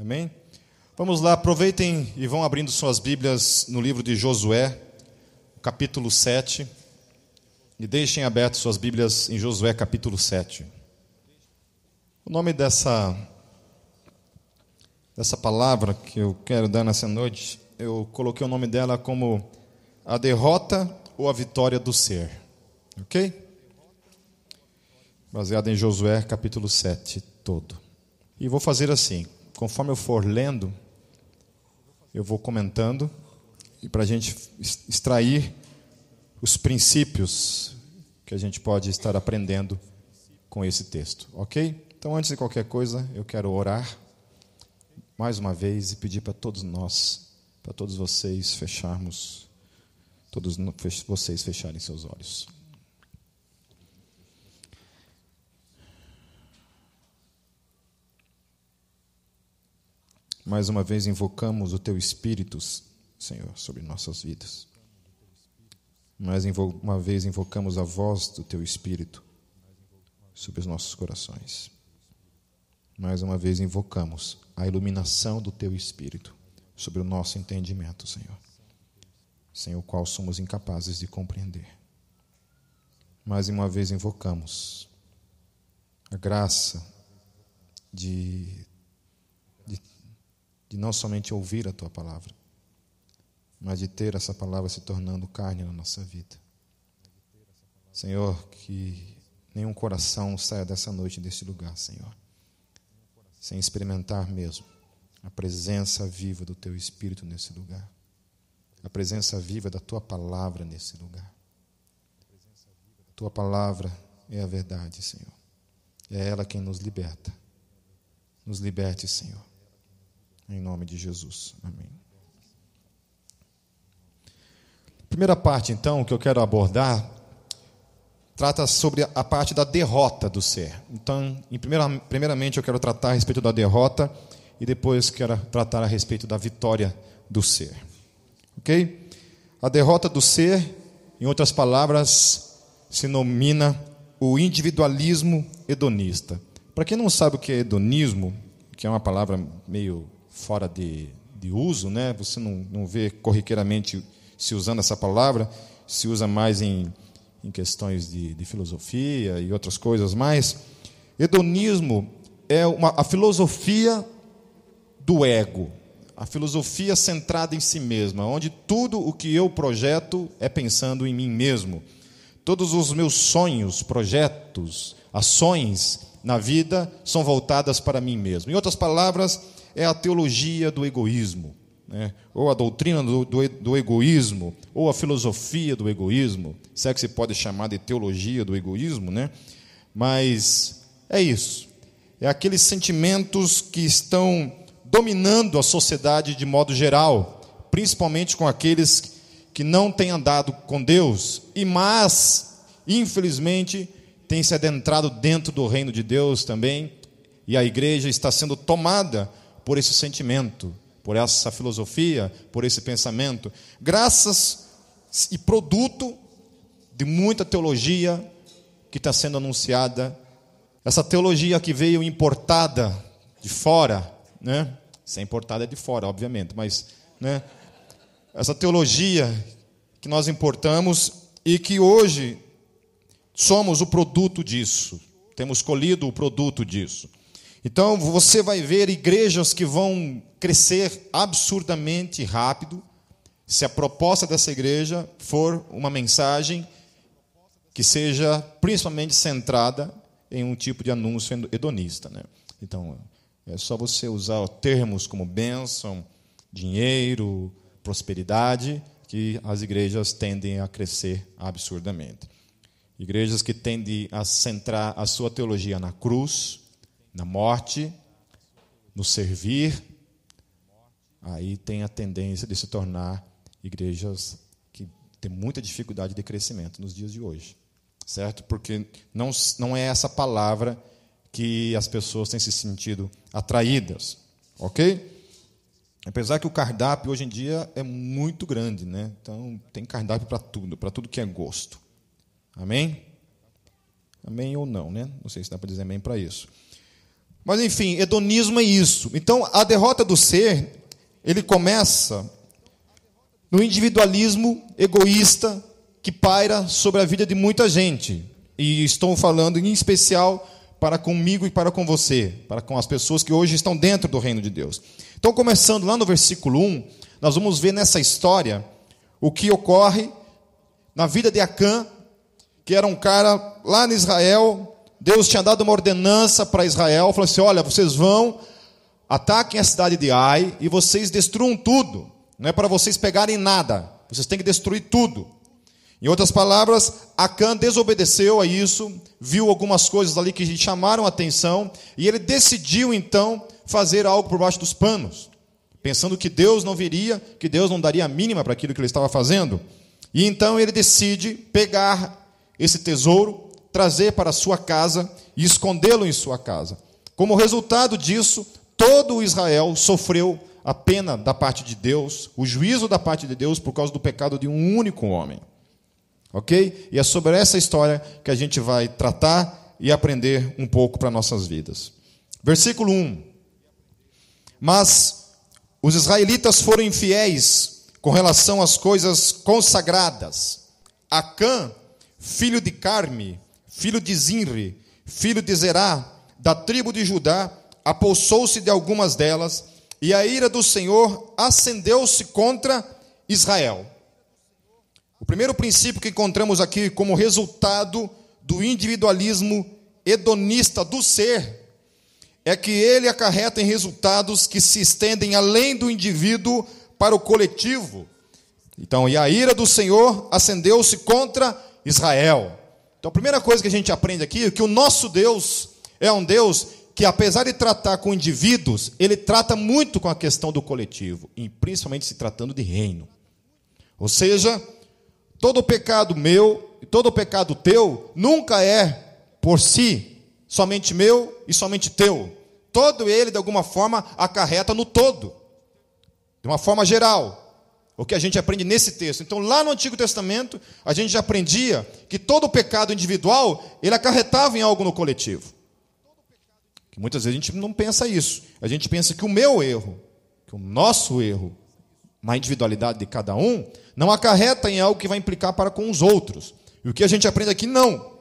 Amém? Vamos lá, aproveitem e vão abrindo suas Bíblias no livro de Josué, capítulo 7. E deixem abertas suas Bíblias em Josué, capítulo 7. O nome dessa, dessa palavra que eu quero dar nessa noite, eu coloquei o nome dela como a derrota ou a vitória do ser. Ok? Baseado em Josué, capítulo 7, todo. E vou fazer assim: conforme eu for lendo, eu vou comentando, e para a gente extrair os princípios que a gente pode estar aprendendo com esse texto, ok? Então, antes de qualquer coisa, eu quero orar mais uma vez e pedir para todos nós, para todos vocês fecharmos, todos vocês fecharem seus olhos. Mais uma vez invocamos o Teu Espírito, Senhor, sobre nossas vidas. Mais uma vez invocamos a voz do Teu Espírito sobre os nossos corações. Mais uma vez invocamos a iluminação do Teu Espírito sobre o nosso entendimento, Senhor, sem o qual somos incapazes de compreender. Mais uma vez invocamos a graça de de não somente ouvir a tua palavra, mas de ter essa palavra se tornando carne na nossa vida. Senhor, que nenhum coração saia dessa noite desse lugar, Senhor, sem experimentar mesmo a presença viva do teu Espírito nesse lugar, a presença viva da tua palavra nesse lugar. A tua palavra é a verdade, Senhor. É ela quem nos liberta. Nos liberte, Senhor em nome de Jesus. Amém. Primeira parte, então, que eu quero abordar, trata sobre a parte da derrota do ser. Então, primeiramente, eu quero tratar a respeito da derrota e depois quero tratar a respeito da vitória do ser. Ok? A derrota do ser, em outras palavras, se denomina o individualismo hedonista. Para quem não sabe o que é hedonismo, que é uma palavra meio fora de, de uso, né? você não, não vê corriqueiramente se usando essa palavra, se usa mais em, em questões de, de filosofia e outras coisas mais. Hedonismo é uma, a filosofia do ego, a filosofia centrada em si mesma, onde tudo o que eu projeto é pensando em mim mesmo. Todos os meus sonhos, projetos, ações na vida são voltadas para mim mesmo. Em outras palavras, é a teologia do egoísmo, né? ou a doutrina do, do, do, egoísmo, ou a filosofia do egoísmo, se é que se pode chamar de teologia do egoísmo, né? mas é isso. É aqueles sentimentos que estão dominando a sociedade de modo geral, principalmente com aqueles que não têm andado com Deus, e mas, infelizmente, têm se adentrado dentro do reino de Deus também, e a igreja está sendo tomada por esse sentimento, por essa filosofia, por esse pensamento, graças e produto de muita teologia que está sendo anunciada, essa teologia que veio importada de fora, né? Se é importada é de fora, obviamente, mas, né? Essa teologia que nós importamos e que hoje somos o produto disso, temos colhido o produto disso. Então você vai ver igrejas que vão crescer absurdamente rápido, se a proposta dessa igreja for uma mensagem que seja principalmente centrada em um tipo de anúncio hedonista. Né? Então, é só você usar termos como bênção, dinheiro, prosperidade, que as igrejas tendem a crescer absurdamente. Igrejas que tendem a centrar a sua teologia na cruz, na morte, no servir, aí tem a tendência de se tornar igrejas que têm muita dificuldade de crescimento nos dias de hoje. Certo? Porque não, não é essa palavra que as pessoas têm se sentido atraídas. Ok? Apesar que o cardápio hoje em dia é muito grande, né? Então tem cardápio para tudo, para tudo que é gosto. Amém? Amém ou não, né? Não sei se dá para dizer amém para isso. Mas enfim, hedonismo é isso. Então, a derrota do ser, ele começa no individualismo egoísta que paira sobre a vida de muita gente. E estou falando em especial para comigo e para com você, para com as pessoas que hoje estão dentro do reino de Deus. Então, começando lá no versículo 1, nós vamos ver nessa história o que ocorre na vida de Acã, que era um cara lá em Israel. Deus tinha dado uma ordenança para Israel, falou assim: olha, vocês vão, ataquem a cidade de Ai e vocês destruam tudo. Não é para vocês pegarem nada, vocês têm que destruir tudo. Em outras palavras, Acã desobedeceu a isso, viu algumas coisas ali que chamaram a atenção, e ele decidiu então fazer algo por baixo dos panos, pensando que Deus não viria, que Deus não daria a mínima para aquilo que ele estava fazendo. E então ele decide pegar esse tesouro, trazer para sua casa e escondê-lo em sua casa. Como resultado disso, todo o Israel sofreu a pena da parte de Deus, o juízo da parte de Deus por causa do pecado de um único homem. Ok? E é sobre essa história que a gente vai tratar e aprender um pouco para nossas vidas. Versículo 1. Mas os israelitas foram infiéis com relação às coisas consagradas. Acã, filho de Carme, filho de Zinri, filho de Zerá, da tribo de Judá, apossou-se de algumas delas, e a ira do Senhor acendeu-se contra Israel. O primeiro princípio que encontramos aqui como resultado do individualismo hedonista do ser é que ele acarreta em resultados que se estendem além do indivíduo para o coletivo. Então, e a ira do Senhor acendeu-se contra Israel. Então, a primeira coisa que a gente aprende aqui é que o nosso Deus é um Deus que, apesar de tratar com indivíduos, ele trata muito com a questão do coletivo, e principalmente se tratando de reino. Ou seja, Todo pecado meu e todo pecado teu nunca é por si, somente meu e somente teu. Todo ele, de alguma forma, acarreta no todo, de uma forma geral. O que a gente aprende nesse texto. Então, lá no Antigo Testamento, a gente já aprendia que todo pecado individual, ele acarretava em algo no coletivo. Que muitas vezes a gente não pensa isso. A gente pensa que o meu erro, que o nosso erro, na individualidade de cada um, não acarreta em algo que vai implicar para com os outros. E o que a gente aprende aqui, não.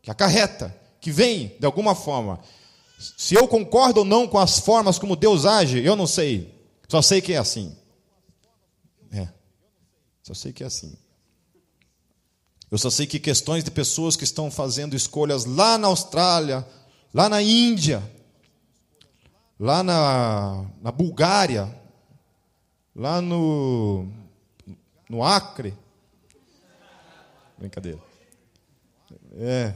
Que acarreta, que vem de alguma forma. Se eu concordo ou não com as formas como Deus age, eu não sei. Só sei que é assim. Só sei que é assim. Eu só sei que questões de pessoas que estão fazendo escolhas lá na Austrália, lá na Índia, lá na, na Bulgária, lá no, no Acre. Brincadeira. É.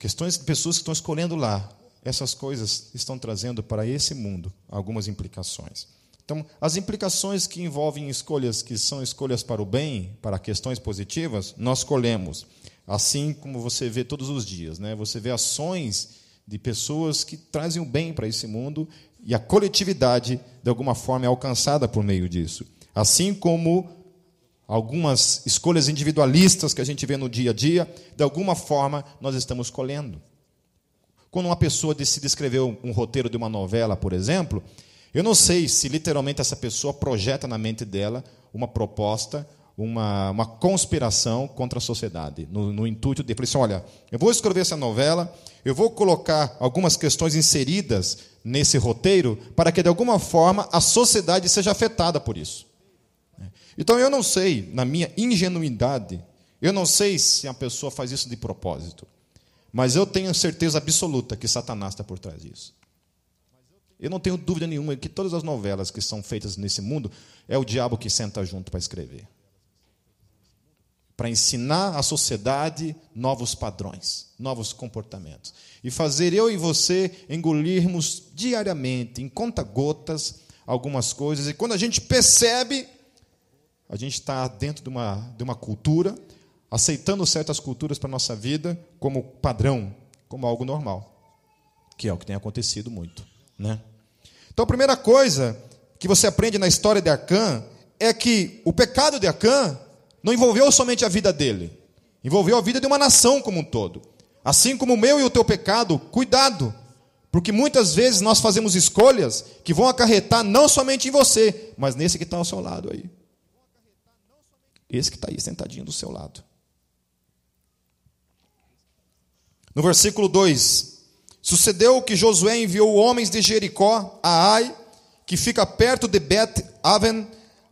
Questões de pessoas que estão escolhendo lá. Essas coisas estão trazendo para esse mundo algumas implicações. Então, as implicações que envolvem escolhas que são escolhas para o bem, para questões positivas, nós colhemos. Assim como você vê todos os dias. Né? Você vê ações de pessoas que trazem o bem para esse mundo e a coletividade, de alguma forma, é alcançada por meio disso. Assim como algumas escolhas individualistas que a gente vê no dia a dia, de alguma forma, nós estamos colhendo. Quando uma pessoa decide escrever um roteiro de uma novela, por exemplo, eu não sei se literalmente essa pessoa projeta na mente dela uma proposta, uma, uma conspiração contra a sociedade, no, no intuito de, assim, olha, eu vou escrever essa novela, eu vou colocar algumas questões inseridas nesse roteiro para que, de alguma forma, a sociedade seja afetada por isso. Então, eu não sei, na minha ingenuidade, eu não sei se a pessoa faz isso de propósito, mas eu tenho certeza absoluta que Satanás está por trás disso. Eu não tenho dúvida nenhuma que todas as novelas que são feitas nesse mundo é o diabo que senta junto para escrever para ensinar à sociedade novos padrões, novos comportamentos. E fazer eu e você engolirmos diariamente, em conta-gotas, algumas coisas. E quando a gente percebe, a gente está dentro de uma, de uma cultura, aceitando certas culturas para a nossa vida como padrão, como algo normal. Que é o que tem acontecido muito. Né? Então, a primeira coisa que você aprende na história de Acã é que o pecado de Acã não envolveu somente a vida dele, envolveu a vida de uma nação como um todo. Assim como o meu e o teu pecado, cuidado, porque muitas vezes nós fazemos escolhas que vão acarretar não somente em você, mas nesse que está ao seu lado aí. Esse que está aí sentadinho do seu lado. No versículo 2: Sucedeu que Josué enviou homens de Jericó a Ai, que fica perto de Bet-Aven,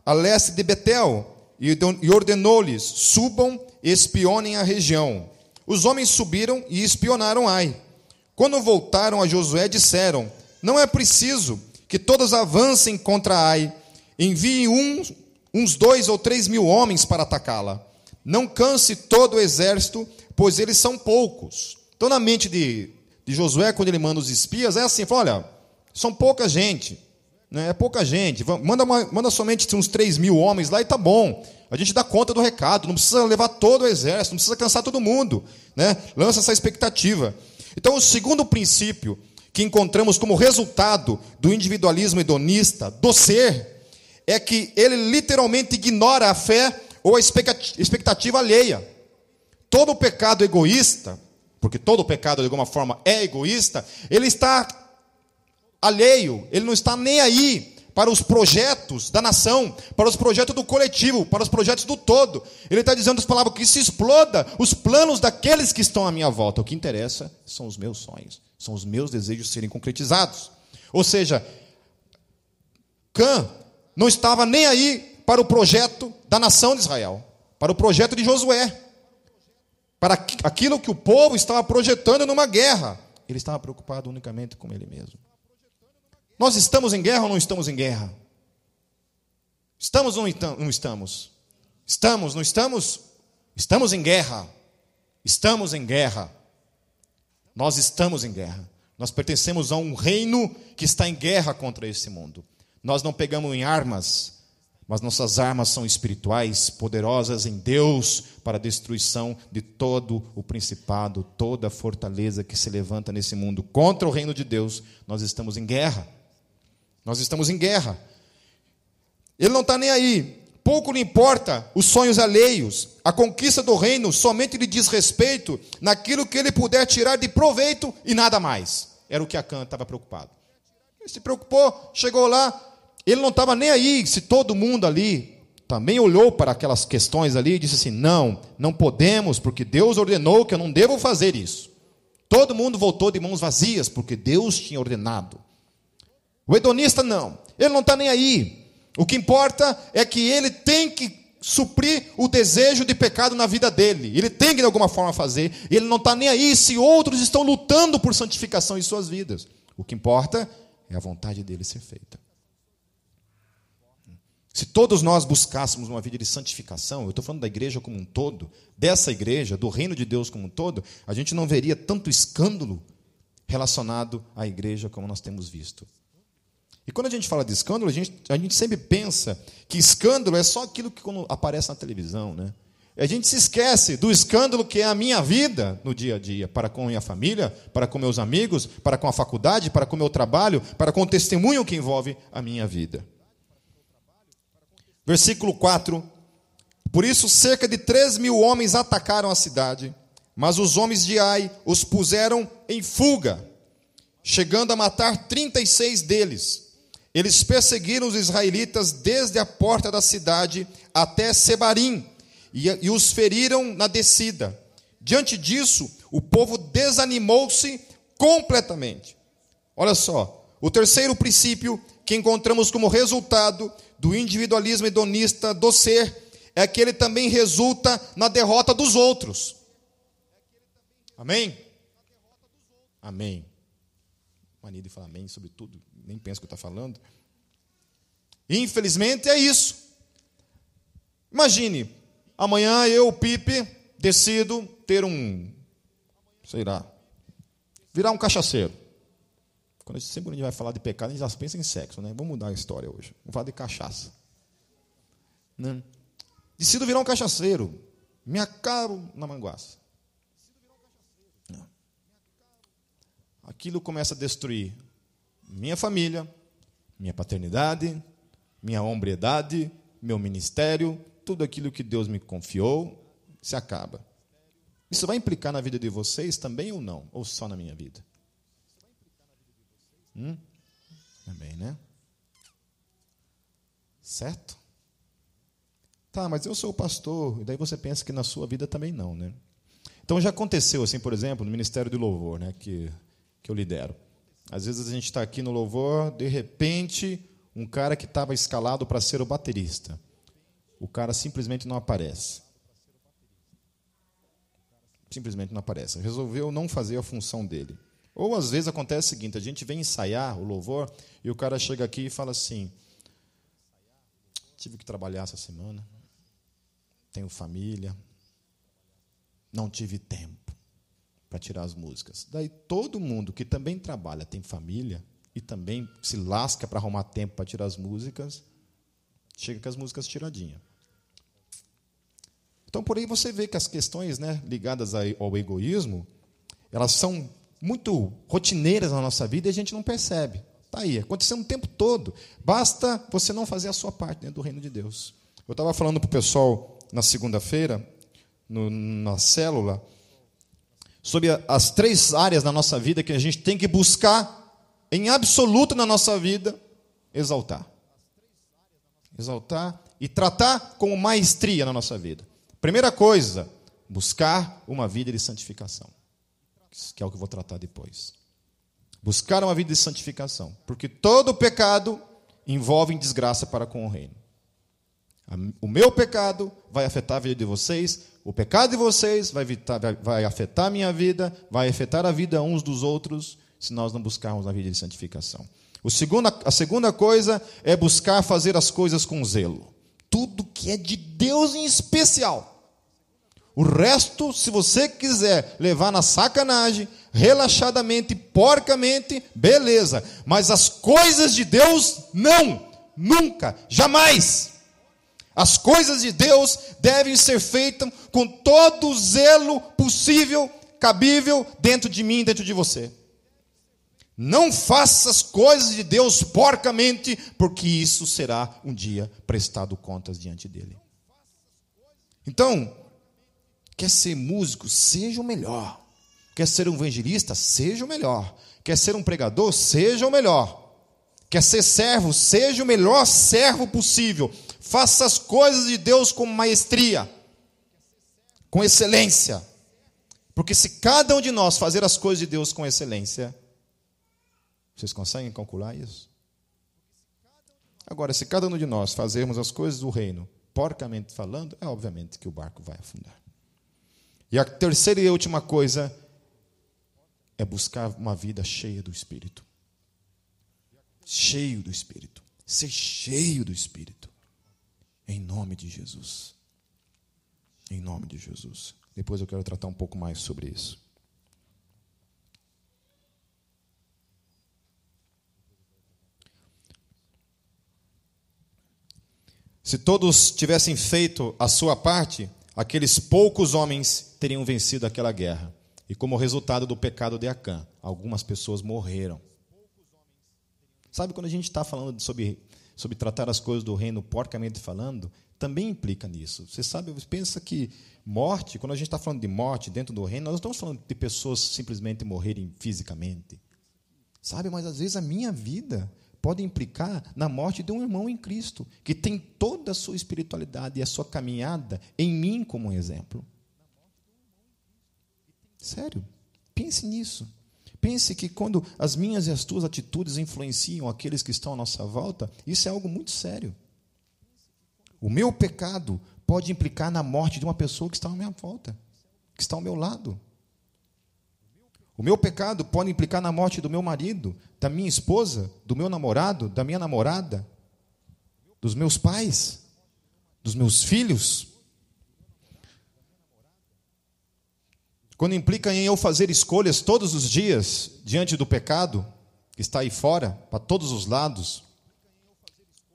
a leste de Betel, e ordenou-lhes: subam e espionem a região. Os homens subiram e espionaram Ai. Quando voltaram a Josué, disseram: Não é preciso que todos avancem contra Ai. Enviem uns, uns dois ou três mil homens para atacá-la. Não canse todo o exército, pois eles são poucos. Então, na mente de, de Josué, quando ele manda os espias, é assim: fala, olha, são pouca gente. Né? É pouca gente. Manda, uma, manda somente uns 3 mil homens lá e tá bom. A gente dá conta do recado. Não precisa levar todo o exército, não precisa cansar todo mundo. Né? Lança essa expectativa. Então, o segundo princípio que encontramos como resultado do individualismo hedonista, do ser, é que ele literalmente ignora a fé ou a expectativa alheia. Todo pecado egoísta, porque todo pecado de alguma forma é egoísta, ele está alheio, ele não está nem aí para os projetos da nação, para os projetos do coletivo, para os projetos do todo. Ele está dizendo as palavras que se exploda os planos daqueles que estão à minha volta. O que interessa são os meus sonhos, são os meus desejos serem concretizados. Ou seja, Cã não estava nem aí para o projeto da nação de Israel, para o projeto de Josué, para aquilo que o povo estava projetando numa guerra. Ele estava preocupado unicamente com ele mesmo. Nós estamos em guerra ou não estamos em guerra? Estamos ou não estamos? Estamos, não estamos? Estamos em guerra. Estamos em guerra. Nós estamos em guerra. Nós pertencemos a um reino que está em guerra contra esse mundo. Nós não pegamos em armas, mas nossas armas são espirituais, poderosas em Deus para a destruição de todo o principado, toda a fortaleza que se levanta nesse mundo contra o reino de Deus. Nós estamos em guerra. Nós estamos em guerra. Ele não está nem aí. Pouco lhe importa os sonhos alheios. A conquista do reino somente lhe diz respeito naquilo que ele puder tirar de proveito e nada mais. Era o que Acã estava preocupado. Ele se preocupou, chegou lá, ele não estava nem aí se todo mundo ali também olhou para aquelas questões ali e disse assim: não, não podemos, porque Deus ordenou que eu não devo fazer isso. Todo mundo voltou de mãos vazias, porque Deus tinha ordenado. O hedonista não, ele não está nem aí. O que importa é que ele tem que suprir o desejo de pecado na vida dele. Ele tem que de alguma forma fazer. Ele não está nem aí se outros estão lutando por santificação em suas vidas. O que importa é a vontade dele ser feita. Se todos nós buscássemos uma vida de santificação, eu estou falando da igreja como um todo, dessa igreja, do reino de Deus como um todo, a gente não veria tanto escândalo relacionado à igreja como nós temos visto. E quando a gente fala de escândalo, a gente, a gente sempre pensa que escândalo é só aquilo que aparece na televisão, né? A gente se esquece do escândalo que é a minha vida no dia a dia, para com a minha família, para com meus amigos, para com a faculdade, para com o meu trabalho, para com o testemunho que envolve a minha vida. Versículo 4: Por isso, cerca de três mil homens atacaram a cidade, mas os homens de Ai os puseram em fuga, chegando a matar 36 deles. Eles perseguiram os israelitas desde a porta da cidade até Sebarim e, e os feriram na descida. Diante disso, o povo desanimou-se completamente. Olha só, o terceiro princípio que encontramos como resultado do individualismo hedonista do ser é que ele também resulta na derrota dos outros. Amém? Amém. Mania de falar amém sobre tudo nem penso o que está falando. Infelizmente é isso. Imagine, amanhã eu, Pipe, decido ter um, sei lá, virar um cachaceiro. Quando a gente, sempre a gente vai falar de pecado, a gente já pensa em sexo, né? Vamos mudar a história hoje. Vamos falar de cachaça. Né? Decido virar um cachaceiro. Me acabo na manguaça. Aquilo começa a destruir minha família, minha paternidade, minha hombridade, meu ministério, tudo aquilo que Deus me confiou, se acaba. Isso vai implicar na vida de vocês também ou não? Ou só na minha vida? Hum? Também, né? Certo? Tá, mas eu sou o pastor, e daí você pensa que na sua vida também não, né? Então já aconteceu assim, por exemplo, no Ministério do Louvor, né, que, que eu lidero. Às vezes a gente está aqui no louvor, de repente, um cara que estava escalado para ser o baterista, o cara simplesmente não aparece. Simplesmente não aparece. Resolveu não fazer a função dele. Ou às vezes acontece o seguinte: a gente vem ensaiar o louvor e o cara chega aqui e fala assim: tive que trabalhar essa semana, tenho família, não tive tempo para tirar as músicas. Daí todo mundo que também trabalha, tem família e também se lasca para arrumar tempo para tirar as músicas, chega com as músicas tiradinhas. Então, por aí você vê que as questões né, ligadas ao egoísmo, elas são muito rotineiras na nossa vida e a gente não percebe. Está aí, acontecendo o tempo todo. Basta você não fazer a sua parte dentro do reino de Deus. Eu estava falando para o pessoal na segunda-feira, na célula, sobre as três áreas da nossa vida que a gente tem que buscar, em absoluto na nossa vida, exaltar. Exaltar e tratar com maestria na nossa vida. Primeira coisa, buscar uma vida de santificação, que é o que eu vou tratar depois. Buscar uma vida de santificação, porque todo pecado envolve desgraça para com o reino. O meu pecado vai afetar a vida de vocês, o pecado de vocês vai, evitar, vai afetar a minha vida, vai afetar a vida uns dos outros, se nós não buscarmos a vida de santificação. O a segunda coisa é buscar fazer as coisas com zelo. Tudo que é de Deus em especial. O resto, se você quiser levar na sacanagem, relaxadamente, porcamente, beleza. Mas as coisas de Deus, não, nunca, jamais. As coisas de Deus devem ser feitas com todo o zelo possível, cabível, dentro de mim, dentro de você. Não faça as coisas de Deus porcamente, porque isso será um dia prestado contas diante dele. Então, quer ser músico, seja o melhor. Quer ser um evangelista, seja o melhor. Quer ser um pregador, seja o melhor. Quer ser servo, seja o melhor servo possível. Faça as coisas de Deus com maestria, com excelência. Porque se cada um de nós fazer as coisas de Deus com excelência, vocês conseguem calcular isso? Agora, se cada um de nós fazermos as coisas do reino, porcamente falando, é obviamente que o barco vai afundar. E a terceira e última coisa é buscar uma vida cheia do Espírito. Cheio do Espírito. Ser cheio do Espírito. Em nome de Jesus. Em nome de Jesus. Depois eu quero tratar um pouco mais sobre isso. Se todos tivessem feito a sua parte, aqueles poucos homens teriam vencido aquela guerra. E como resultado do pecado de Acã, algumas pessoas morreram. Sabe quando a gente está falando sobre sobre tratar as coisas do reino porcamente falando, também implica nisso. Você sabe, pensa que morte, quando a gente está falando de morte dentro do reino, nós não estamos falando de pessoas simplesmente morrerem fisicamente. Sabe, mas às vezes a minha vida pode implicar na morte de um irmão em Cristo, que tem toda a sua espiritualidade e a sua caminhada em mim como um exemplo. Sério, pense nisso. Pense que quando as minhas e as tuas atitudes influenciam aqueles que estão à nossa volta, isso é algo muito sério. O meu pecado pode implicar na morte de uma pessoa que está à minha volta, que está ao meu lado. O meu pecado pode implicar na morte do meu marido, da minha esposa, do meu namorado, da minha namorada, dos meus pais, dos meus filhos. Quando implica em eu fazer escolhas todos os dias diante do pecado que está aí fora, para todos os lados,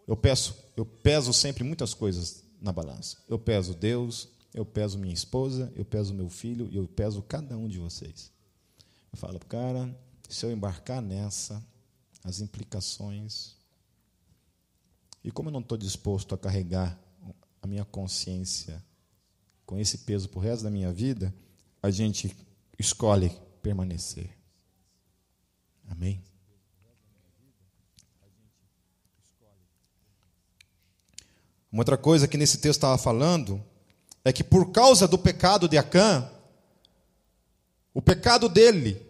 eu peço, eu peso sempre muitas coisas na balança. Eu peso Deus, eu peso minha esposa, eu peso meu filho e eu peso cada um de vocês. Eu falo, cara, se eu embarcar nessa, as implicações. E como eu não estou disposto a carregar a minha consciência com esse peso para o resto da minha vida, a gente escolhe permanecer. Amém? Uma outra coisa que nesse texto estava falando é que por causa do pecado de Acã, o pecado dele,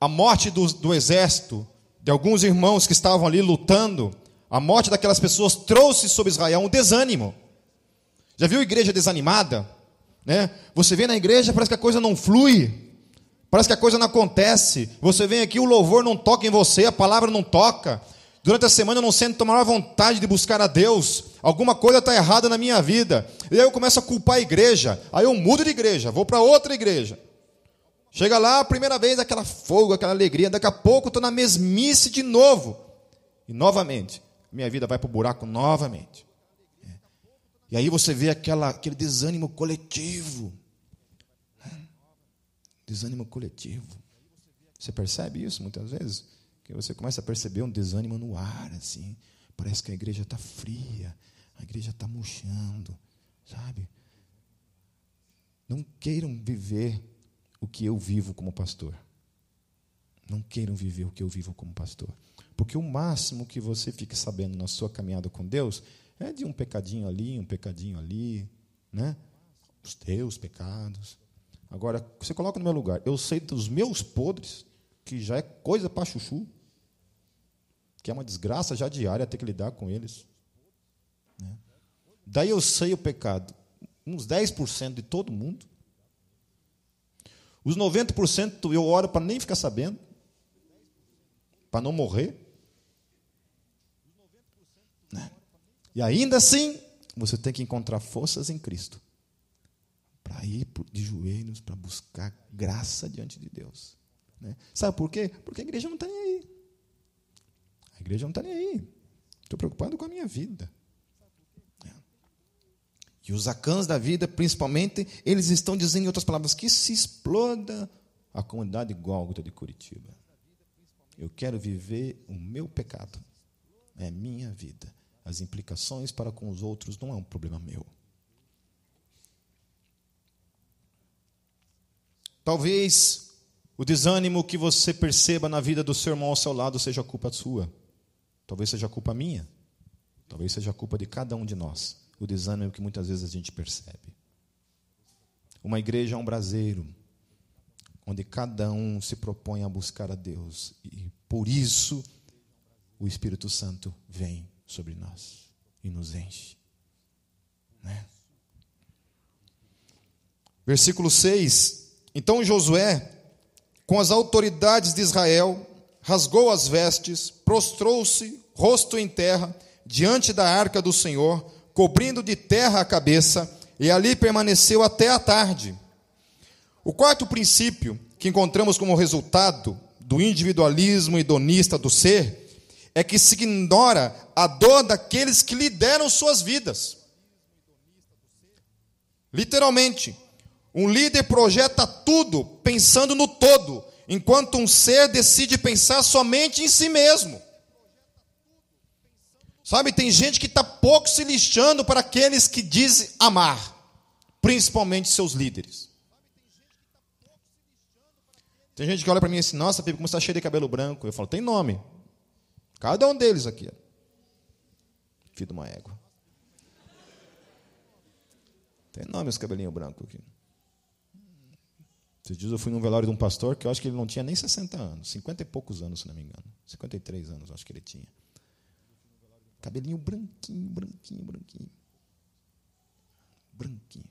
a morte do, do exército, de alguns irmãos que estavam ali lutando, a morte daquelas pessoas trouxe sobre Israel um desânimo. Já viu igreja desanimada? Né? Você vem na igreja, parece que a coisa não flui, parece que a coisa não acontece. Você vem aqui, o louvor não toca em você, a palavra não toca. Durante a semana eu não sinto a maior vontade de buscar a Deus. Alguma coisa está errada na minha vida. E aí eu começo a culpar a igreja. Aí eu mudo de igreja, vou para outra igreja. Chega lá, a primeira vez, aquela fogo, aquela alegria. Daqui a pouco estou na mesmice de novo. E novamente, minha vida vai para o buraco novamente. E aí você vê aquela, aquele desânimo coletivo. Desânimo coletivo. Você percebe isso muitas vezes? Que você começa a perceber um desânimo no ar, assim. Parece que a igreja está fria, a igreja está murchando, sabe? Não queiram viver o que eu vivo como pastor. Não queiram viver o que eu vivo como pastor. Porque o máximo que você fique sabendo na sua caminhada com Deus é de um pecadinho ali, um pecadinho ali, né? Os teus pecados. Agora, você coloca no meu lugar. Eu sei dos meus podres, que já é coisa para chuchu, que é uma desgraça já diária ter que lidar com eles. Né? Daí eu sei o pecado, uns 10% de todo mundo. Os 90% eu oro para nem ficar sabendo, para não morrer. E ainda assim, você tem que encontrar forças em Cristo para ir de joelhos, para buscar graça diante de Deus. Né? Sabe por quê? Porque a igreja não está nem aí. A igreja não está nem aí. Estou preocupado com a minha vida. É. E os acãs da vida, principalmente, eles estão dizendo, em outras palavras, que se exploda a comunidade Gólgota de Curitiba. Eu quero viver o meu pecado. É minha vida. As implicações para com os outros não é um problema meu. Talvez o desânimo que você perceba na vida do seu irmão ao seu lado seja culpa sua. Talvez seja culpa minha. Talvez seja culpa de cada um de nós. O desânimo que muitas vezes a gente percebe. Uma igreja é um braseiro, onde cada um se propõe a buscar a Deus. E por isso o Espírito Santo vem sobre nós e nos enche. Né? Versículo 6. Então Josué, com as autoridades de Israel, rasgou as vestes, prostrou-se, rosto em terra, diante da arca do Senhor, cobrindo de terra a cabeça, e ali permaneceu até a tarde. O quarto princípio que encontramos como resultado do individualismo hedonista do ser é que se ignora a dor daqueles que lideram suas vidas. Literalmente, um líder projeta tudo pensando no todo, enquanto um ser decide pensar somente em si mesmo. Sabe, tem gente que está pouco se lixando para aqueles que dizem amar, principalmente seus líderes. Tem gente que olha para mim assim, nossa, Pipo, como está cheio de cabelo branco. Eu falo, tem nome. Cada um deles aqui. Filho de uma égua. Tem nome os cabelinhos brancos aqui. Esses dias eu fui num velório de um pastor que eu acho que ele não tinha nem 60 anos, 50 e poucos anos, se não me engano. 53 anos, acho que ele tinha. Cabelinho branquinho, branquinho, branquinho. Branquinho.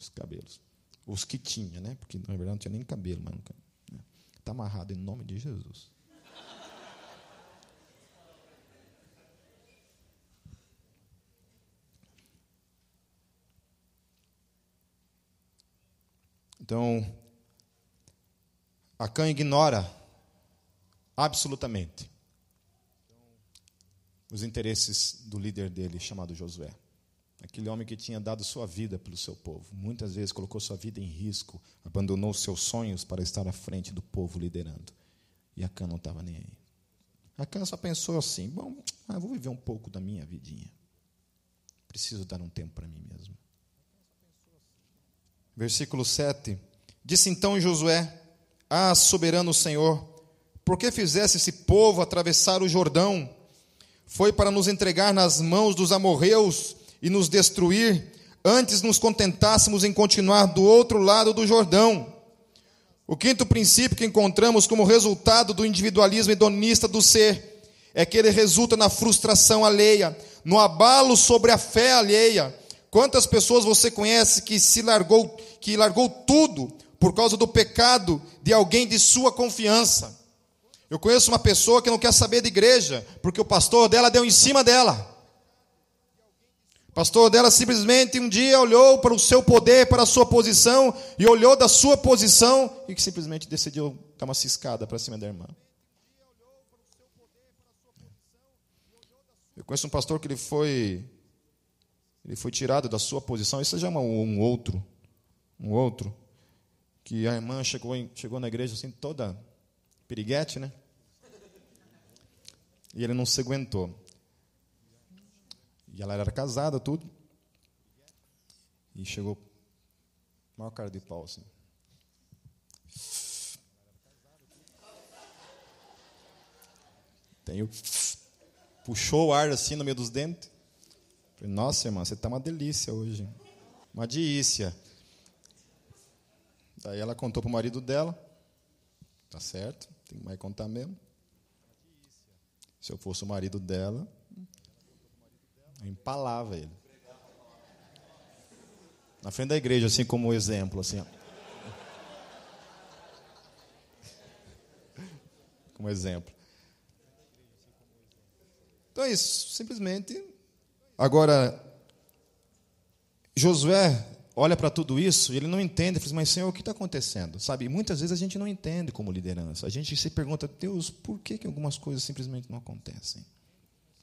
Os cabelos. Os que tinha, né? Porque na verdade não tinha nem cabelo, mas nunca. Está amarrado em nome de Jesus. Então, Acã ignora absolutamente os interesses do líder dele, chamado Josué. Aquele homem que tinha dado sua vida pelo seu povo. Muitas vezes colocou sua vida em risco, abandonou seus sonhos para estar à frente do povo liderando. E Acã não estava nem aí. Acã só pensou assim: bom, vou viver um pouco da minha vidinha. Preciso dar um tempo para mim mesmo. Versículo 7 Disse então Josué: Ah, soberano Senhor, por que fizesse esse povo atravessar o Jordão? Foi para nos entregar nas mãos dos amorreus e nos destruir, antes nos contentássemos em continuar do outro lado do Jordão. O quinto princípio que encontramos como resultado do individualismo hedonista do ser é que ele resulta na frustração alheia, no abalo sobre a fé alheia. Quantas pessoas você conhece que se largou, que largou tudo por causa do pecado de alguém de sua confiança? Eu conheço uma pessoa que não quer saber de igreja, porque o pastor dela deu em cima dela. O pastor dela simplesmente um dia olhou para o seu poder, para a sua posição, e olhou da sua posição e que simplesmente decidiu dar uma ciscada para cima da irmã. Eu conheço um pastor que ele foi ele foi tirado da sua posição, isso já é um outro, um outro, que a irmã chegou, em, chegou na igreja assim toda piriguete, né? E ele não se aguentou. E ela era casada, tudo. E chegou, maior cara de pau assim. Tenho puxou o ar assim no meio dos dentes. Falei, nossa, irmã, você está uma delícia hoje. Uma delícia. Daí ela contou para o marido dela. Tá certo, tem que mais contar mesmo. Se eu fosse o marido dela, eu empalava ele. Na frente da igreja, assim como exemplo, assim. Ó. Como exemplo. Então é isso, simplesmente. Agora, Josué olha para tudo isso e ele não entende, ele diz, mas Senhor, o que está acontecendo? Sabe, muitas vezes a gente não entende como liderança. A gente se pergunta, Deus, por que, que algumas coisas simplesmente não acontecem?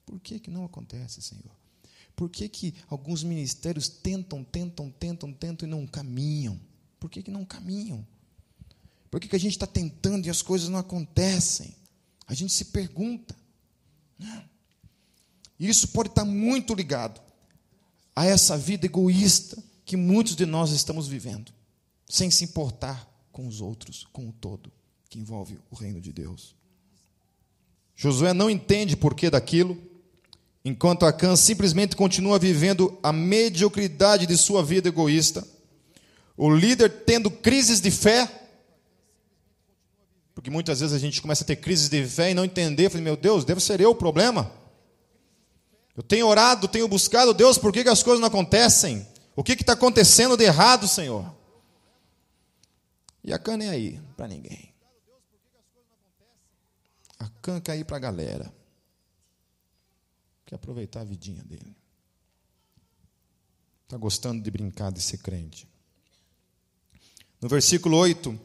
Por que, que não acontece, Senhor? Por que, que alguns ministérios tentam, tentam, tentam, tentam e não caminham? Por que, que não caminham? Por que, que a gente está tentando e as coisas não acontecem? A gente se pergunta. E isso pode estar muito ligado a essa vida egoísta que muitos de nós estamos vivendo, sem se importar com os outros, com o todo, que envolve o reino de Deus. Josué não entende porquê daquilo, enquanto Acã simplesmente continua vivendo a mediocridade de sua vida egoísta. O líder tendo crises de fé, porque muitas vezes a gente começa a ter crises de fé e não entender, falei, meu Deus, deve ser eu o problema. Eu tenho orado, tenho buscado, Deus, por que, que as coisas não acontecem? O que está acontecendo de errado, Senhor? E a cana é aí para ninguém. A cana quer ir para a galera. Quer aproveitar a vidinha dele. Está gostando de brincar de ser crente. No versículo 8: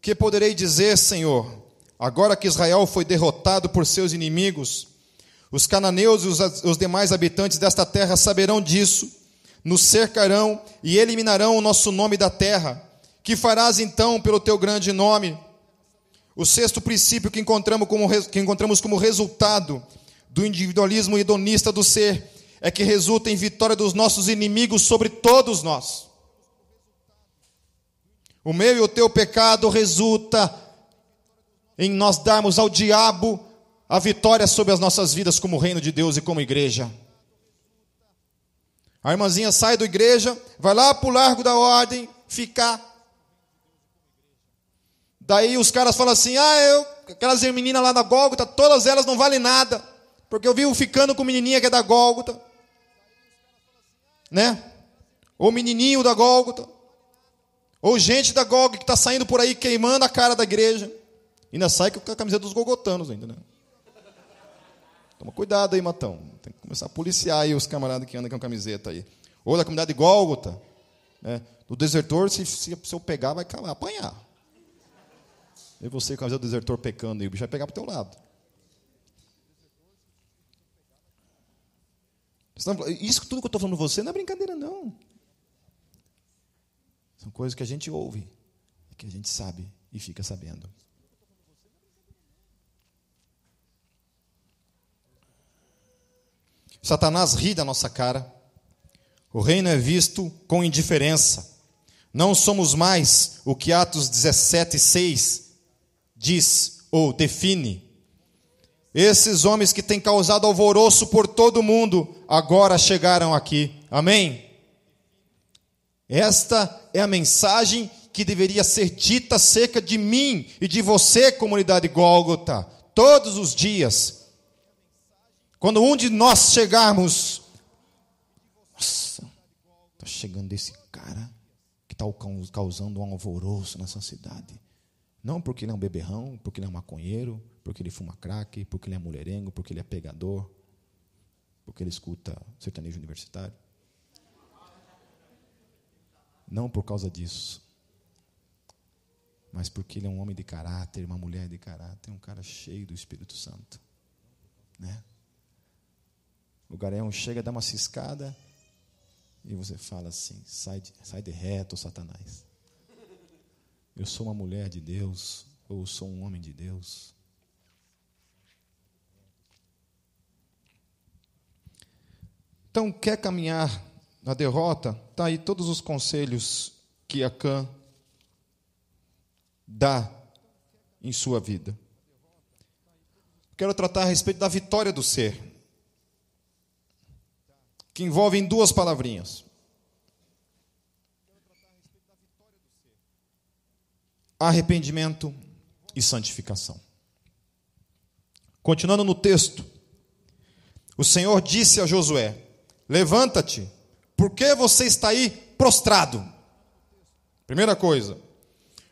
Que poderei dizer, Senhor, agora que Israel foi derrotado por seus inimigos? Os cananeus e os demais habitantes desta terra saberão disso, nos cercarão e eliminarão o nosso nome da terra. Que farás então pelo teu grande nome? O sexto princípio que encontramos como, que encontramos como resultado do individualismo hedonista do ser é que resulta em vitória dos nossos inimigos sobre todos nós. O meu e o teu pecado resulta em nós darmos ao diabo a vitória sobre as nossas vidas como reino de Deus e como igreja. A irmãzinha sai da igreja, vai lá para o largo da ordem, ficar. Daí os caras falam assim: ah, eu, aquelas meninas lá da Gólgota, todas elas não valem nada, porque eu vivo ficando com menininha que é da Gólgota, né? Ou menininho da Gólgota, ou gente da Gólgota que está saindo por aí queimando a cara da igreja, ainda sai com a camiseta dos gogotanos ainda, né? Toma cuidado aí, Matão. Tem que começar a policiar aí os camaradas que andam com a camiseta aí. Ou da comunidade de Gólgota. Né? Desertor, se, se, se eu pegar, vai apanhar. E você com a camiseta do desertor pecando, e o bicho vai pegar para o teu lado. Isso tudo que eu estou falando você não é brincadeira, não. São coisas que a gente ouve, que a gente sabe e fica sabendo. Satanás ri da nossa cara. O reino é visto com indiferença. Não somos mais o que Atos 17, 6 diz ou define. Esses homens que têm causado alvoroço por todo o mundo, agora chegaram aqui. Amém? Esta é a mensagem que deveria ser dita acerca de mim e de você, comunidade Gólgota, todos os dias. Quando um de nós chegarmos, nossa, está chegando esse cara que está causando um alvoroço nessa cidade. Não porque ele é um beberrão, porque ele é um maconheiro, porque ele fuma crack, porque ele é mulherengo, porque ele é pegador, porque ele escuta sertanejo universitário. Não por causa disso, mas porque ele é um homem de caráter, uma mulher de caráter, um cara cheio do Espírito Santo. Né? O gareão chega, dá uma ciscada, e você fala assim: sai de, sai de reto, Satanás. Eu sou uma mulher de Deus, ou eu sou um homem de Deus. Então, quer caminhar na derrota? Está aí todos os conselhos que Acã dá em sua vida. Quero tratar a respeito da vitória do ser, que envolve em duas palavrinhas: arrependimento e santificação. Continuando no texto, o Senhor disse a Josué: Levanta-te, porque você está aí prostrado. Primeira coisa,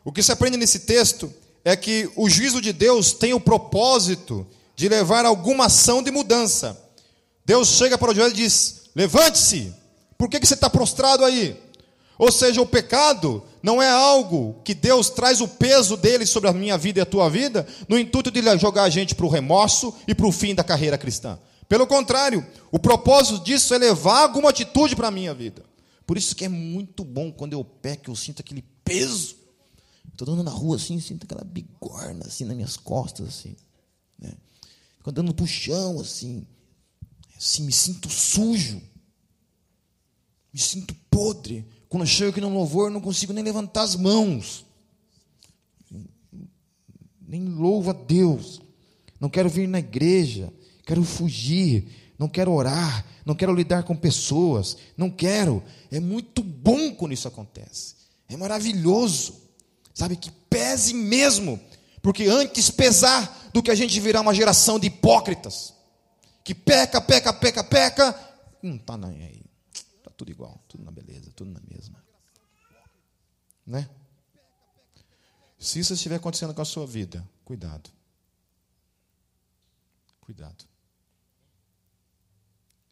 o que se aprende nesse texto é que o juízo de Deus tem o propósito de levar alguma ação de mudança. Deus chega para Josué e diz: Levante-se, por que, que você está prostrado aí? Ou seja, o pecado não é algo que Deus traz o peso dele sobre a minha vida e a tua vida, no intuito de jogar a gente para o remorso e para o fim da carreira cristã. Pelo contrário, o propósito disso é levar alguma atitude para a minha vida. Por isso que é muito bom quando eu peco, eu sinto aquele peso. Estou andando na rua assim, sinto aquela bigorna assim nas minhas costas, assim. Né? Fico andando para o chão, assim. Assim, me sinto sujo. Me sinto podre. Quando eu chego aqui no louvor, eu não consigo nem levantar as mãos. Nem louvo a Deus. Não quero vir na igreja. Quero fugir. Não quero orar. Não quero lidar com pessoas. Não quero. É muito bom quando isso acontece. É maravilhoso. Sabe que pese mesmo. Porque antes pesar do que a gente virar uma geração de hipócritas. Que peca, peca, peca, peca. Não está nem aí. Está tudo igual, tudo na beleza, tudo na mesma. Né? Se isso estiver acontecendo com a sua vida, cuidado. Cuidado.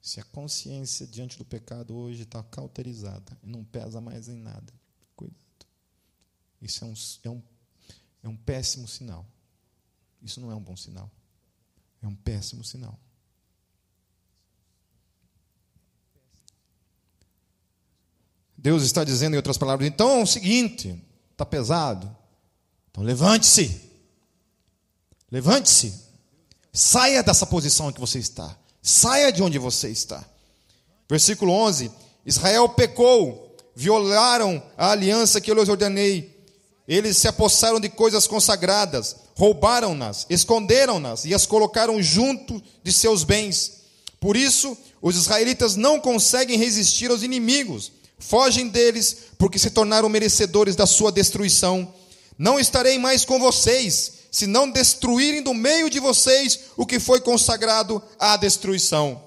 Se a consciência diante do pecado hoje está cauterizada e não pesa mais em nada, cuidado. Isso é um, é, um, é um péssimo sinal. Isso não é um bom sinal. É um péssimo sinal. Deus está dizendo, em outras palavras, então é o seguinte: está pesado. Então levante-se. Levante-se. Saia dessa posição em que você está. Saia de onde você está. Versículo 11: Israel pecou, violaram a aliança que eu lhes ordenei. Eles se apossaram de coisas consagradas, roubaram-nas, esconderam-nas e as colocaram junto de seus bens. Por isso, os israelitas não conseguem resistir aos inimigos fogem deles, porque se tornaram merecedores da sua destruição. Não estarei mais com vocês, se não destruírem do meio de vocês o que foi consagrado à destruição.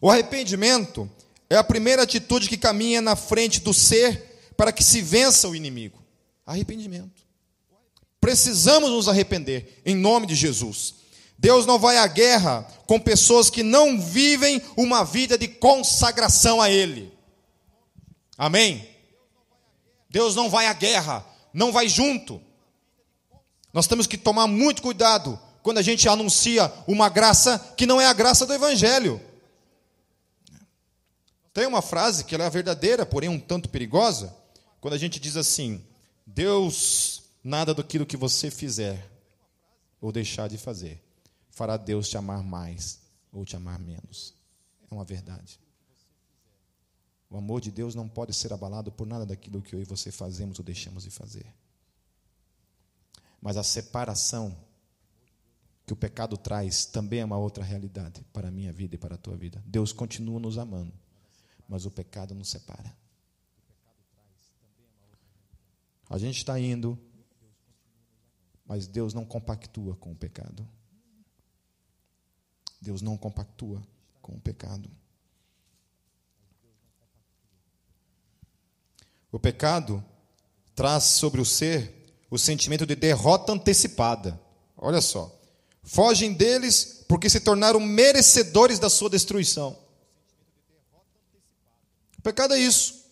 O arrependimento é a primeira atitude que caminha na frente do ser para que se vença o inimigo. Arrependimento. Precisamos nos arrepender em nome de Jesus. Deus não vai à guerra com pessoas que não vivem uma vida de consagração a Ele. Amém? Deus não vai à guerra, não vai junto. Nós temos que tomar muito cuidado quando a gente anuncia uma graça que não é a graça do Evangelho. Tem uma frase que ela é verdadeira, porém um tanto perigosa, quando a gente diz assim: Deus, nada daquilo que você fizer ou deixar de fazer, fará Deus te amar mais ou te amar menos. É uma verdade. O amor de Deus não pode ser abalado por nada daquilo que eu e você fazemos ou deixamos de fazer. Mas a separação que o pecado traz também é uma outra realidade para a minha vida e para a tua vida. Deus continua nos amando, mas o pecado nos separa. A gente está indo, mas Deus não compactua com o pecado. Deus não compactua com o pecado. O pecado traz sobre o ser o sentimento de derrota antecipada. Olha só. Fogem deles porque se tornaram merecedores da sua destruição. O pecado é isso.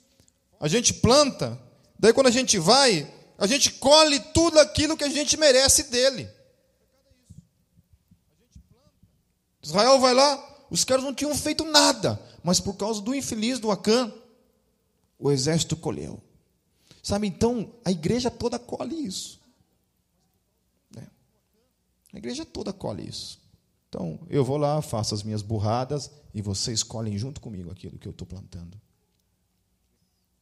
A gente planta, daí quando a gente vai, a gente colhe tudo aquilo que a gente merece dele. Israel vai lá, os caras não tinham feito nada, mas por causa do infeliz do Acã, o exército colheu. Sabe, então, a igreja toda colhe isso. É. A igreja toda colhe isso. Então, eu vou lá, faço as minhas burradas e vocês colhem junto comigo aquilo que eu estou plantando.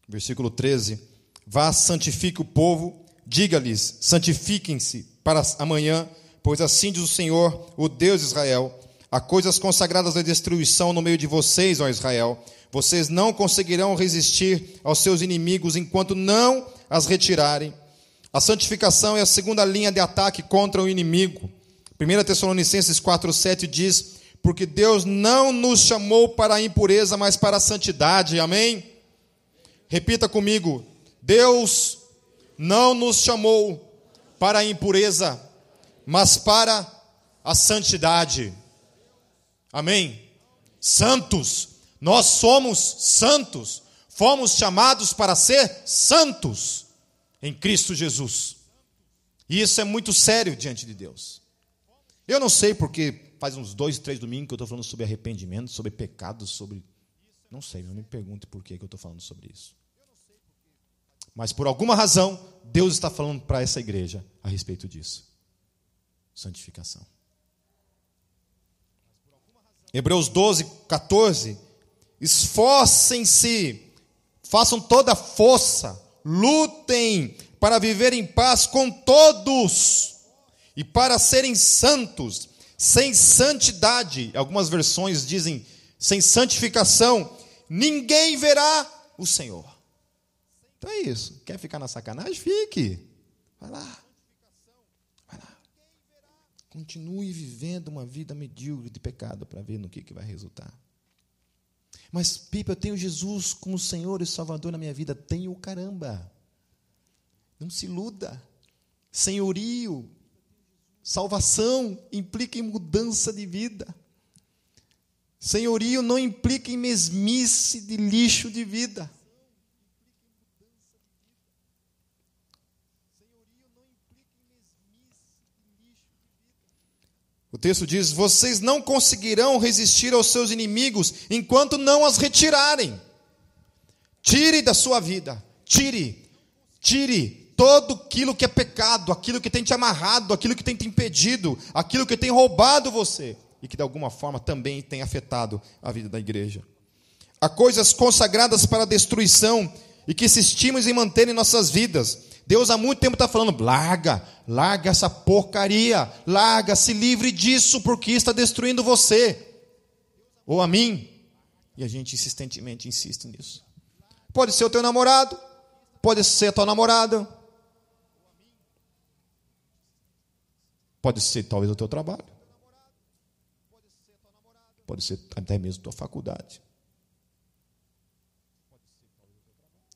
Versículo 13: Vá, santifique o povo, diga-lhes: santifiquem-se para amanhã, pois assim diz o Senhor, o Deus de Israel: há coisas consagradas à destruição no meio de vocês, ó Israel vocês não conseguirão resistir aos seus inimigos enquanto não as retirarem. A santificação é a segunda linha de ataque contra o inimigo. 1 Tessalonicenses 4,7 diz: Porque Deus não nos chamou para a impureza, mas para a santidade. Amém? Repita comigo: Deus não nos chamou para a impureza, mas para a santidade. Amém? Santos, nós somos santos, fomos chamados para ser santos em Cristo Jesus. E isso é muito sério diante de Deus. Eu não sei porque faz uns dois, três domingos que eu estou falando sobre arrependimento, sobre pecados, sobre. Não sei, não me pergunte por que eu estou falando sobre isso. Mas por alguma razão, Deus está falando para essa igreja a respeito disso. Santificação. Hebreus 12, 14 Esforcem-se, façam toda força, lutem para viver em paz com todos e para serem santos, sem santidade. Algumas versões dizem sem santificação, ninguém verá o Senhor. Então é isso. Quer ficar na sacanagem? Fique. Vai lá. Vai lá. Continue vivendo uma vida medíocre de pecado para ver no que, que vai resultar. Mas, Pipa, eu tenho Jesus como Senhor e Salvador na minha vida. Tenho caramba. Não se iluda. Senhorio, salvação implica em mudança de vida. Senhorio não implica em mesmice de lixo de vida. O texto diz: Vocês não conseguirão resistir aos seus inimigos enquanto não as retirarem. Tire da sua vida, tire, tire todo aquilo que é pecado, aquilo que tem te amarrado, aquilo que tem te impedido, aquilo que tem roubado você e que de alguma forma também tem afetado a vida da igreja. Há coisas consagradas para destruição e que estimam em manter em nossas vidas Deus há muito tempo está falando: larga, larga essa porcaria, larga, se livre disso, porque está destruindo você, ou a mim. E a gente insistentemente insiste nisso. Pode ser o teu namorado, pode ser a tua namorada, pode ser talvez o teu trabalho, pode ser até mesmo a tua faculdade.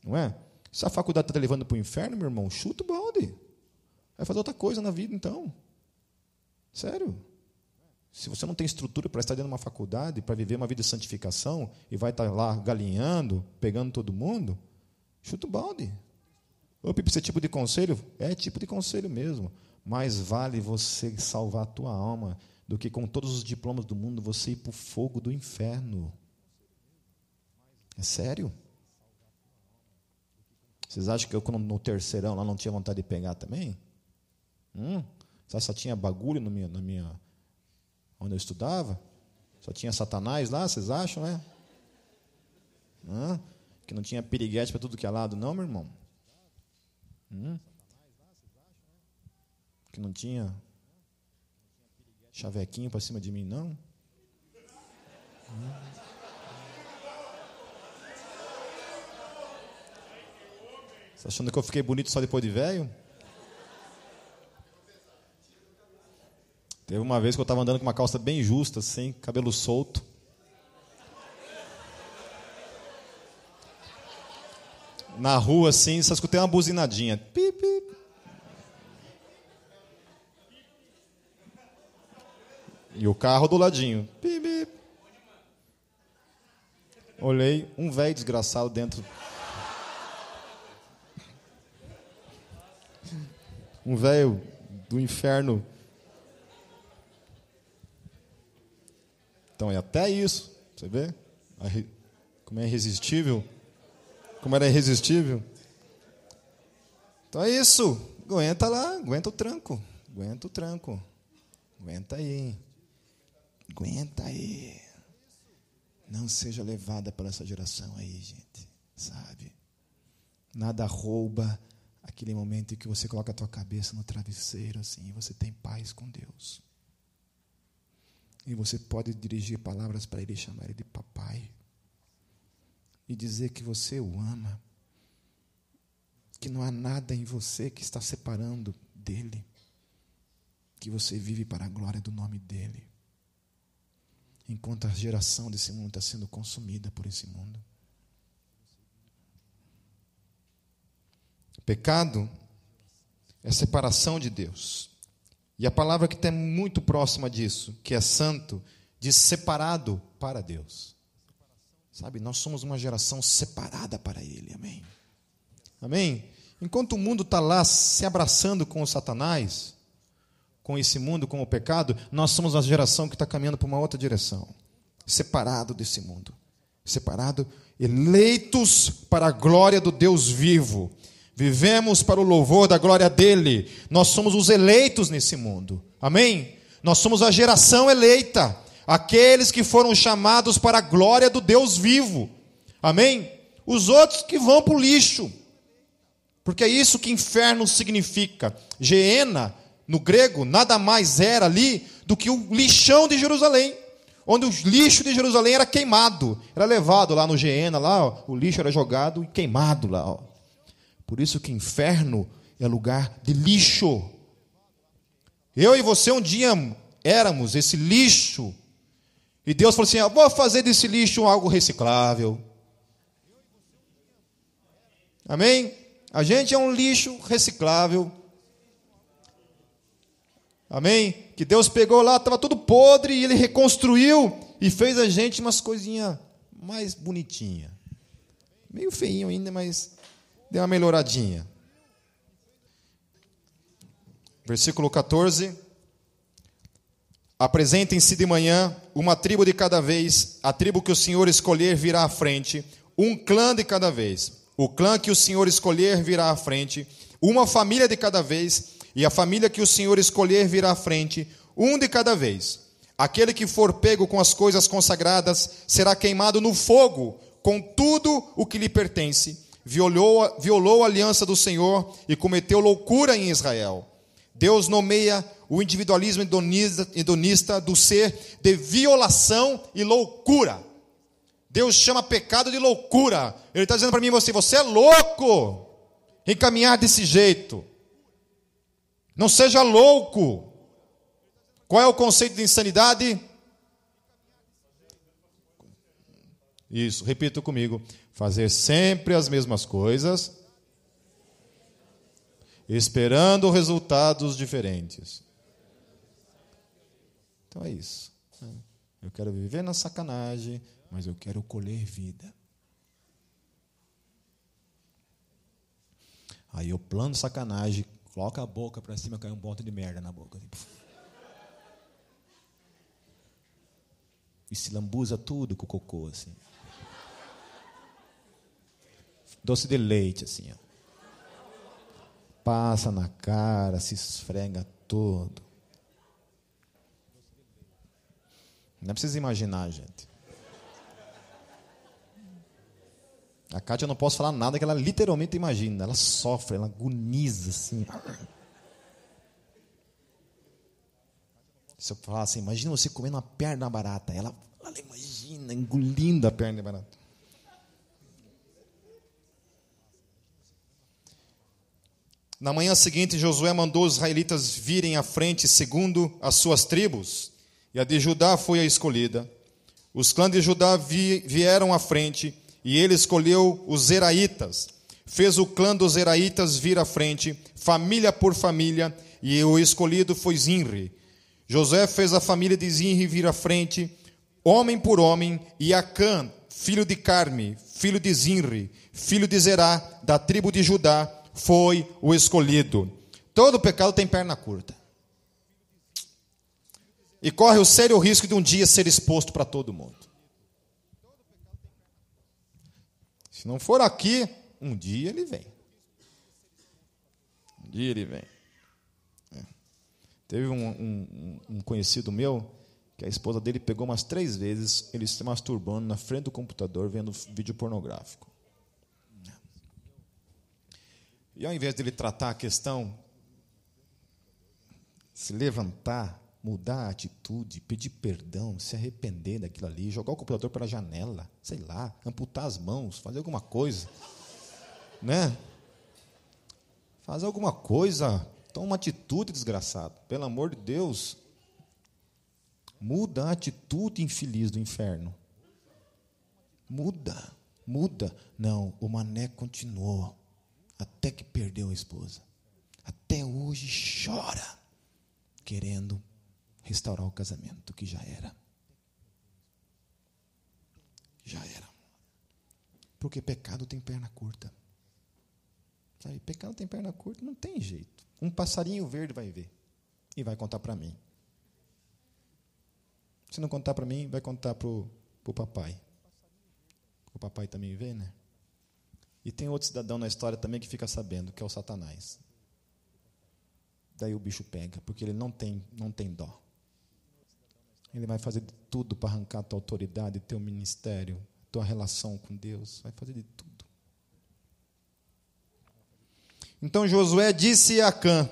Não é? Se a faculdade está te levando para o inferno, meu irmão, chuta o balde. Vai fazer outra coisa na vida, então. Sério. Se você não tem estrutura para estar dentro de uma faculdade, para viver uma vida de santificação, e vai estar lá galinhando, pegando todo mundo, chuta o balde. Ô, esse tipo de conselho? É tipo de conselho mesmo. Mais vale você salvar a tua alma do que com todos os diplomas do mundo você ir para o fogo do inferno. É sério? Vocês acham que eu, no terceirão lá, não tinha vontade de pegar também? Hum? Só tinha bagulho na minha, na minha. onde eu estudava? Só tinha Satanás lá, vocês acham, né? Que não tinha piriguete para tudo que é lado, não, meu irmão? Hum? Que não tinha chavequinho para cima de mim, não? Hum? Você achando que eu fiquei bonito só depois de velho? Teve uma vez que eu estava andando com uma calça bem justa, assim, cabelo solto. Na rua, assim, só escutei uma buzinadinha. Pip. E o carro do ladinho. Pip, pip. Olhei, um velho desgraçado dentro. Um velho do inferno Então é até isso, você vê? Como é irresistível. Como era irresistível. Então é isso. Aguenta lá, aguenta o tranco. Aguenta o tranco. Aguenta aí. Aguenta aí. Não seja levada por essa geração aí, gente. Sabe? Nada rouba aquele momento em que você coloca a tua cabeça no travesseiro assim, e você tem paz com Deus. E você pode dirigir palavras para ele, chamar ele de papai. E dizer que você o ama. Que não há nada em você que está separando dele. Que você vive para a glória do nome dele. Enquanto a geração desse mundo está sendo consumida por esse mundo. Pecado é separação de Deus. E a palavra que está muito próxima disso, que é santo, diz separado para Deus. Sabe, nós somos uma geração separada para Ele, amém? Amém? Enquanto o mundo está lá se abraçando com o Satanás, com esse mundo, com o pecado, nós somos uma geração que está caminhando para uma outra direção, separado desse mundo, separado, eleitos para a glória do Deus vivo Vivemos para o louvor da glória dele. Nós somos os eleitos nesse mundo. Amém? Nós somos a geração eleita, aqueles que foram chamados para a glória do Deus vivo. Amém? Os outros que vão para o lixo. Porque é isso que inferno significa. Geena, no grego, nada mais era ali do que o lixão de Jerusalém. Onde o lixo de Jerusalém era queimado. Era levado lá no Geena, lá, ó, o lixo era jogado e queimado lá. Ó. Por isso que inferno é lugar de lixo. Eu e você um dia éramos esse lixo. E Deus falou assim: Eu vou fazer desse lixo algo reciclável. Amém? A gente é um lixo reciclável. Amém? Que Deus pegou lá, estava tudo podre, e Ele reconstruiu e fez a gente umas coisinhas mais bonitinhas. Meio feinho ainda, mas deu uma melhoradinha. Versículo 14. Apresentem-se de manhã, uma tribo de cada vez, a tribo que o Senhor escolher virá à frente, um clã de cada vez. O clã que o Senhor escolher virá à frente, uma família de cada vez, e a família que o Senhor escolher virá à frente, um de cada vez. Aquele que for pego com as coisas consagradas será queimado no fogo, com tudo o que lhe pertence violou, violou a aliança do Senhor e cometeu loucura em Israel. Deus nomeia o individualismo hedonista, do ser de violação e loucura. Deus chama pecado de loucura. Ele está dizendo para mim você: você é louco em caminhar desse jeito. Não seja louco. Qual é o conceito de insanidade? Isso, repita comigo. Fazer sempre as mesmas coisas, esperando resultados diferentes. Então é isso. Eu quero viver na sacanagem, mas eu quero colher vida. Aí eu plano sacanagem, coloca a boca para cima, cai um ponto de merda na boca. Assim. E se lambuza tudo com o cocô, assim doce de leite, assim, ó. Passa na cara, se esfrega todo. Não precisa imaginar, gente. A Kátia eu não posso falar nada que ela literalmente imagina. Ela sofre, ela agoniza assim. Se eu falar assim, imagina você comendo uma perna barata. Ela, ela imagina engolindo a perna barata. Na manhã seguinte, Josué mandou os israelitas virem à frente segundo as suas tribos, e a de Judá foi a escolhida. Os clãs de Judá vieram à frente, e ele escolheu os Zeraitas. Fez o clã dos Zeraitas vir à frente, família por família, e o escolhido foi Zinri. José fez a família de Zinri vir à frente, homem por homem, e Acã, filho de Carme, filho de Zinri, filho de Zerá, da tribo de Judá, foi o escolhido. Todo pecado tem perna curta. E corre o sério risco de um dia ser exposto para todo mundo. Se não for aqui, um dia ele vem. Um dia ele vem. É. Teve um, um, um, conhecido meu que a esposa dele pegou umas três vezes ele se masturbando na frente do computador vendo vídeo pornográfico. E ao invés de ele tratar a questão, se levantar, mudar a atitude, pedir perdão, se arrepender daquilo ali, jogar o computador pela janela, sei lá, amputar as mãos, fazer alguma coisa, né? Fazer alguma coisa, toma uma atitude, desgraçado, pelo amor de Deus. Muda a atitude infeliz do inferno. Muda, muda. Não, o mané continuou até que perdeu a esposa. Até hoje chora, querendo restaurar o casamento que já era. Já era. Porque pecado tem perna curta. Sabe, pecado tem perna curta, não tem jeito. Um passarinho verde vai ver e vai contar para mim. Se não contar para mim, vai contar para o papai. O papai também vê, né? E tem outro cidadão na história também que fica sabendo, que é o Satanás. Daí o bicho pega, porque ele não tem, não tem dó. Ele vai fazer de tudo para arrancar a tua autoridade, teu ministério, tua relação com Deus. Vai fazer de tudo. Então Josué disse a Acã: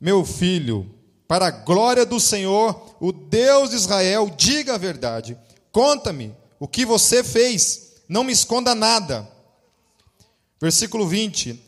Meu filho, para a glória do Senhor, o Deus de Israel, diga a verdade. Conta-me o que você fez. Não me esconda nada. Versículo 20.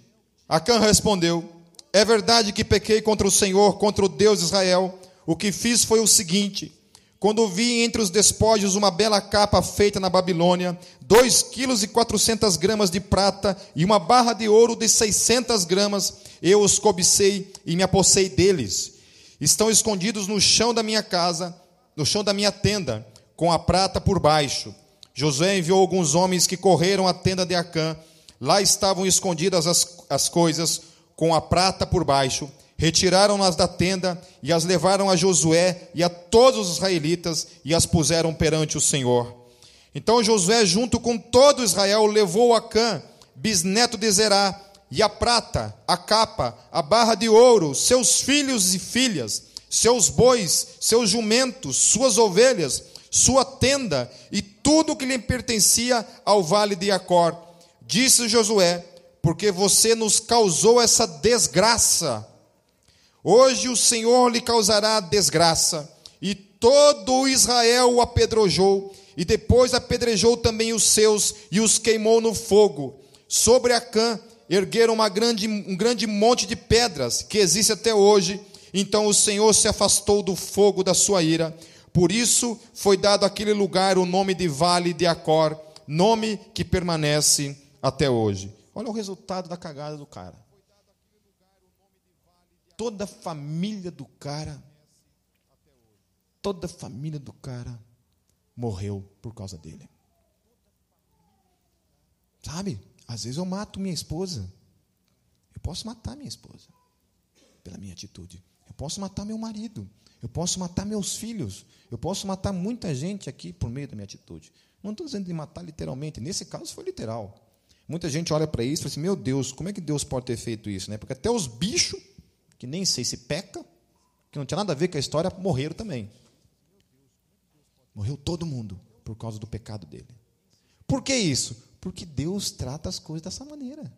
Acã respondeu: É verdade que pequei contra o Senhor, contra o Deus de Israel. O que fiz foi o seguinte: quando vi entre os despojos uma bela capa feita na Babilônia, dois quilos e quatrocentas gramas de prata e uma barra de ouro de seiscentas gramas, eu os cobicei e me apossei deles. Estão escondidos no chão da minha casa, no chão da minha tenda, com a prata por baixo. Josué enviou alguns homens que correram à tenda de Acã Lá estavam escondidas as, as coisas, com a prata por baixo. Retiraram-nas da tenda e as levaram a Josué e a todos os israelitas e as puseram perante o Senhor. Então Josué, junto com todo Israel, levou a Cã, bisneto de Zerá, e a prata, a capa, a barra de ouro, seus filhos e filhas, seus bois, seus jumentos, suas ovelhas, sua tenda e tudo que lhe pertencia ao vale de Acor Disse Josué: Porque você nos causou essa desgraça. Hoje o Senhor lhe causará desgraça. E todo Israel o apedrejou, e depois apedrejou também os seus, e os queimou no fogo. Sobre Acã ergueram uma grande, um grande monte de pedras, que existe até hoje. Então o Senhor se afastou do fogo da sua ira. Por isso foi dado àquele lugar o nome de Vale de Acor, nome que permanece até hoje. Olha o resultado da cagada do cara. Toda a família do cara, toda a família do cara morreu por causa dele. Sabe? Às vezes eu mato minha esposa. Eu posso matar minha esposa pela minha atitude. Eu posso matar meu marido. Eu posso matar meus filhos. Eu posso matar muita gente aqui por meio da minha atitude. Não estou dizendo de matar literalmente. Nesse caso foi literal. Muita gente olha para isso e fala assim: meu Deus, como é que Deus pode ter feito isso? Né? Porque até os bichos, que nem sei se peca, que não tinha nada a ver com a história, morreram também. Morreu todo mundo por causa do pecado dele. Por que isso? Porque Deus trata as coisas dessa maneira.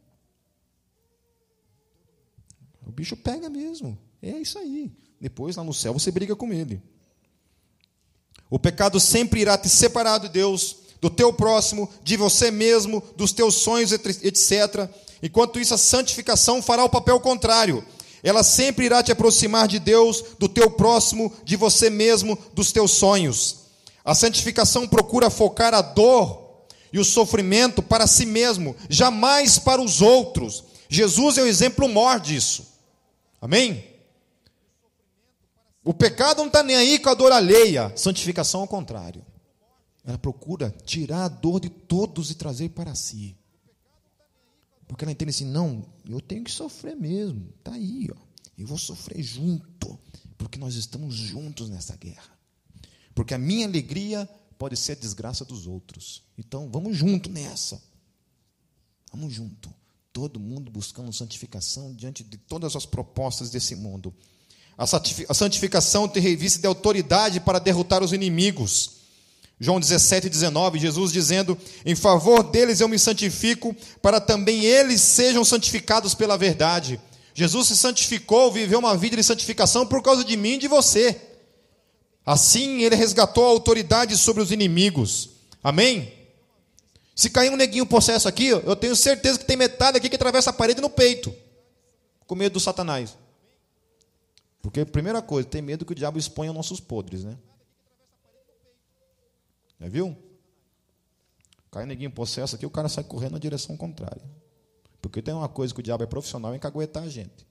O bicho pega mesmo. É isso aí. Depois, lá no céu, você briga com ele. O pecado sempre irá te separar de Deus, do teu próximo, de você mesmo, dos teus sonhos, etc. Enquanto isso, a santificação fará o papel contrário. Ela sempre irá te aproximar de Deus, do teu próximo, de você mesmo, dos teus sonhos. A santificação procura focar a dor e o sofrimento para si mesmo, jamais para os outros. Jesus é o exemplo maior disso. Amém? O pecado não está nem aí com a dor alheia, santificação ao contrário. Ela procura tirar a dor de todos e trazer para si. Porque ela entende assim: não, eu tenho que sofrer mesmo. Está aí, ó. Eu vou sofrer junto. Porque nós estamos juntos nessa guerra. Porque a minha alegria pode ser a desgraça dos outros. Então, vamos junto nessa. Vamos junto. Todo mundo buscando santificação diante de todas as propostas desse mundo. A santificação tem revista de autoridade para derrotar os inimigos. João 17, 19, Jesus dizendo: Em favor deles eu me santifico, para também eles sejam santificados pela verdade. Jesus se santificou, viveu uma vida de santificação por causa de mim e de você. Assim ele resgatou a autoridade sobre os inimigos. Amém? Se cair um neguinho possesso aqui, eu tenho certeza que tem metade aqui que atravessa a parede no peito, com medo do Satanás. Porque, primeira coisa, tem medo que o diabo exponha nossos podres, né? Já viu? Cai neguinho possesso aqui, o cara sai correndo na direção contrária. Porque tem uma coisa que o diabo é profissional em caguetar a gente.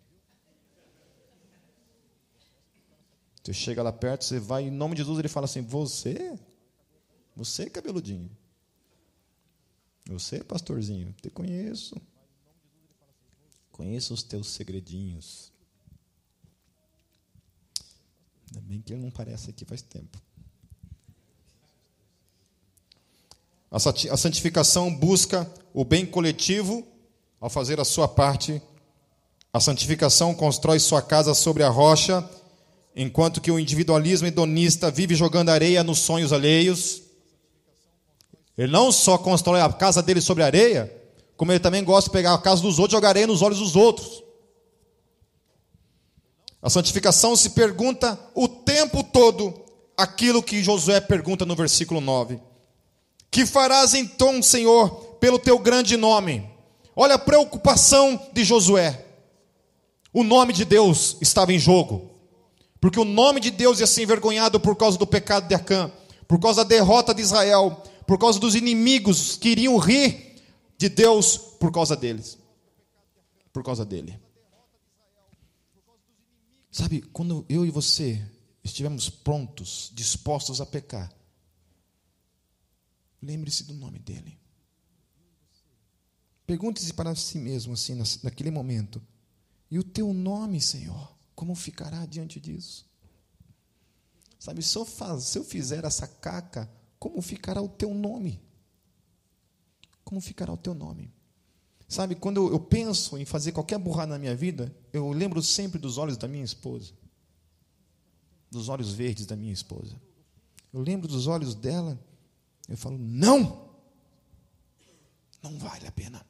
Você chega lá perto, você vai, em nome de Jesus, ele fala assim: Você? Você, cabeludinho? Você, pastorzinho? Te conheço. Conheço os teus segredinhos. Ainda bem que ele não parece aqui faz tempo. A santificação busca o bem coletivo ao fazer a sua parte. A santificação constrói sua casa sobre a rocha enquanto que o individualismo hedonista vive jogando areia nos sonhos alheios. Ele não só constrói a casa dele sobre areia, como ele também gosta de pegar a casa dos outros e jogar areia nos olhos dos outros. A santificação se pergunta o tempo todo aquilo que Josué pergunta no versículo 9: Que farás então, Senhor, pelo teu grande nome? Olha a preocupação de Josué. O nome de Deus estava em jogo. Porque o nome de Deus ia ser envergonhado por causa do pecado de Acã, por causa da derrota de Israel, por causa dos inimigos que iriam rir de Deus por causa deles. Por causa dele. Sabe, quando eu e você estivermos prontos, dispostos a pecar, lembre-se do nome dele. Pergunte-se para si mesmo, assim, naquele momento: e o teu nome, Senhor? como ficará diante disso? Sabe, se eu, faz, se eu fizer essa caca, como ficará o teu nome? Como ficará o teu nome? Sabe, quando eu penso em fazer qualquer burrada na minha vida, eu lembro sempre dos olhos da minha esposa, dos olhos verdes da minha esposa. Eu lembro dos olhos dela, eu falo, não! Não vale a pena.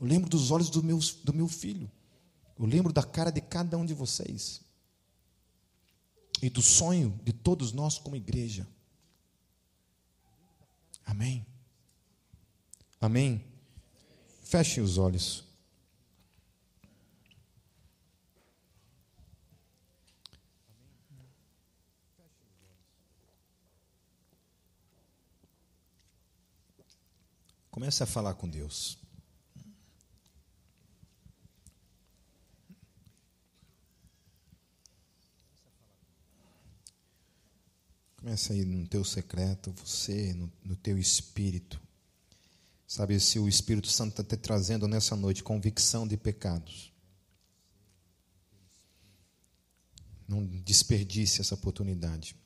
Eu lembro dos olhos do meu, do meu filho. Eu lembro da cara de cada um de vocês. E do sonho de todos nós como igreja. Amém. Amém. Fechem os olhos. Comece a falar com Deus. Começa aí no teu secreto, você, no, no teu espírito. Sabe, se o Espírito Santo está te trazendo nessa noite convicção de pecados. Não desperdice essa oportunidade.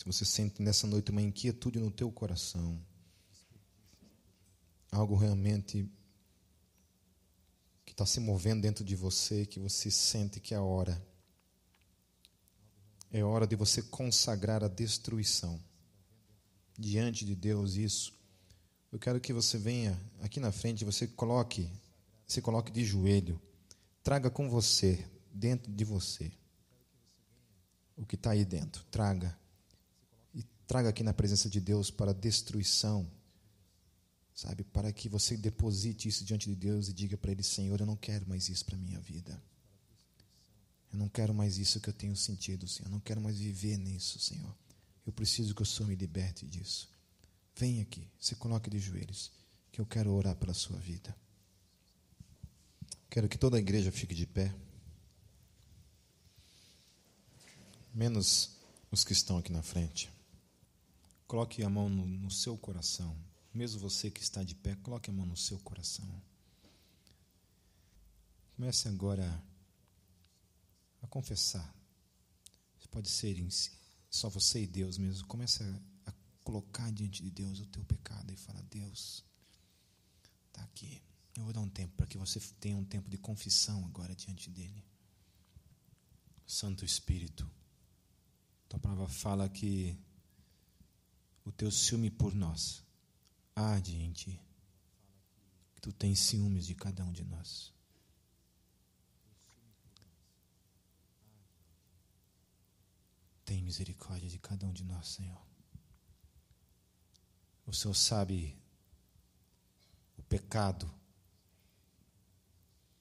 Se você sente nessa noite uma inquietude no teu coração, algo realmente que está se movendo dentro de você, que você sente que é hora. É hora de você consagrar a destruição diante de Deus. Isso, eu quero que você venha aqui na frente, você coloque, se coloque de joelho, traga com você, dentro de você, o que está aí dentro, traga traga aqui na presença de Deus para destruição, sabe, para que você deposite isso diante de Deus e diga para Ele, Senhor, eu não quero mais isso para minha vida. Eu não quero mais isso que eu tenho sentido, Senhor. Eu não quero mais viver nisso, Senhor. Eu preciso que o Senhor me liberte disso. Vem aqui, se coloque de joelhos, que eu quero orar pela sua vida. Quero que toda a igreja fique de pé. Menos os que estão aqui na frente. Coloque a mão no, no seu coração. Mesmo você que está de pé, coloque a mão no seu coração. Comece agora a confessar. Pode ser em si só você e Deus mesmo. Começa a colocar diante de Deus o teu pecado e fala: Deus, está aqui. Eu vou dar um tempo para que você tenha um tempo de confissão agora diante dele. Santo Espírito, tua palavra fala que o teu ciúme por nós arde em ti. Tu tens ciúmes de cada um de nós. Tem misericórdia de cada um de nós, Senhor. O Senhor sabe o pecado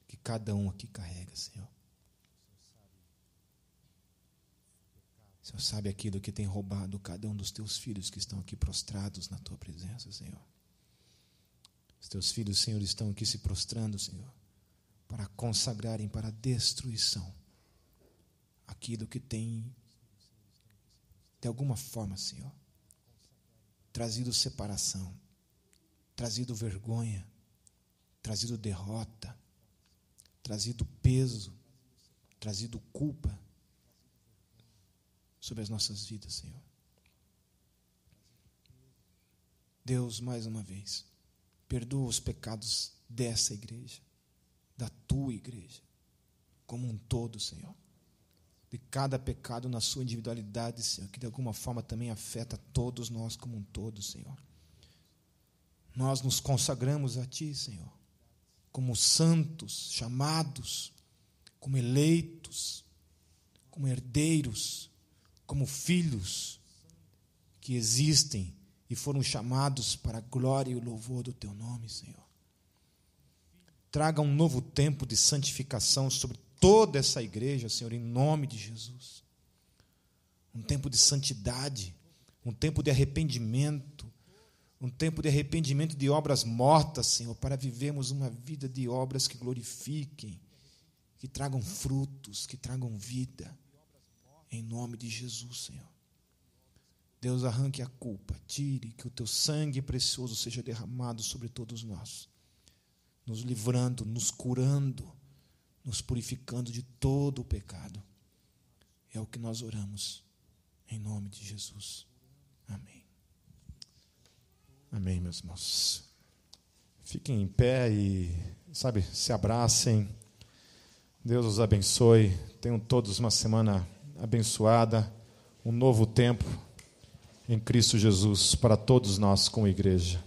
que cada um aqui carrega, Senhor. O Senhor sabe aquilo que tem roubado cada um dos teus filhos que estão aqui prostrados na tua presença, Senhor. Os teus filhos, Senhor, estão aqui se prostrando, Senhor, para consagrarem para a destruição aquilo que tem de alguma forma, Senhor, trazido separação, trazido vergonha, trazido derrota, trazido peso, trazido culpa sobre as nossas vidas, Senhor. Deus, mais uma vez, perdoa os pecados dessa igreja, da tua igreja, como um todo, Senhor de cada pecado na sua individualidade, Senhor, que de alguma forma também afeta todos nós como um todo, Senhor. Nós nos consagramos a Ti, Senhor, como santos, chamados, como eleitos, como herdeiros, como filhos que existem e foram chamados para a glória e o louvor do Teu nome, Senhor. Traga um novo tempo de santificação sobre toda essa igreja, Senhor, em nome de Jesus. Um tempo de santidade, um tempo de arrependimento, um tempo de arrependimento de obras mortas, Senhor, para vivermos uma vida de obras que glorifiquem, que tragam frutos, que tragam vida, em nome de Jesus, Senhor. Deus, arranque a culpa, tire, que o teu sangue precioso seja derramado sobre todos nós, nos livrando, nos curando nos purificando de todo o pecado. É o que nós oramos, em nome de Jesus. Amém. Amém, meus irmãos. Fiquem em pé e, sabe, se abracem. Deus os abençoe. Tenham todos uma semana abençoada, um novo tempo em Cristo Jesus para todos nós como igreja.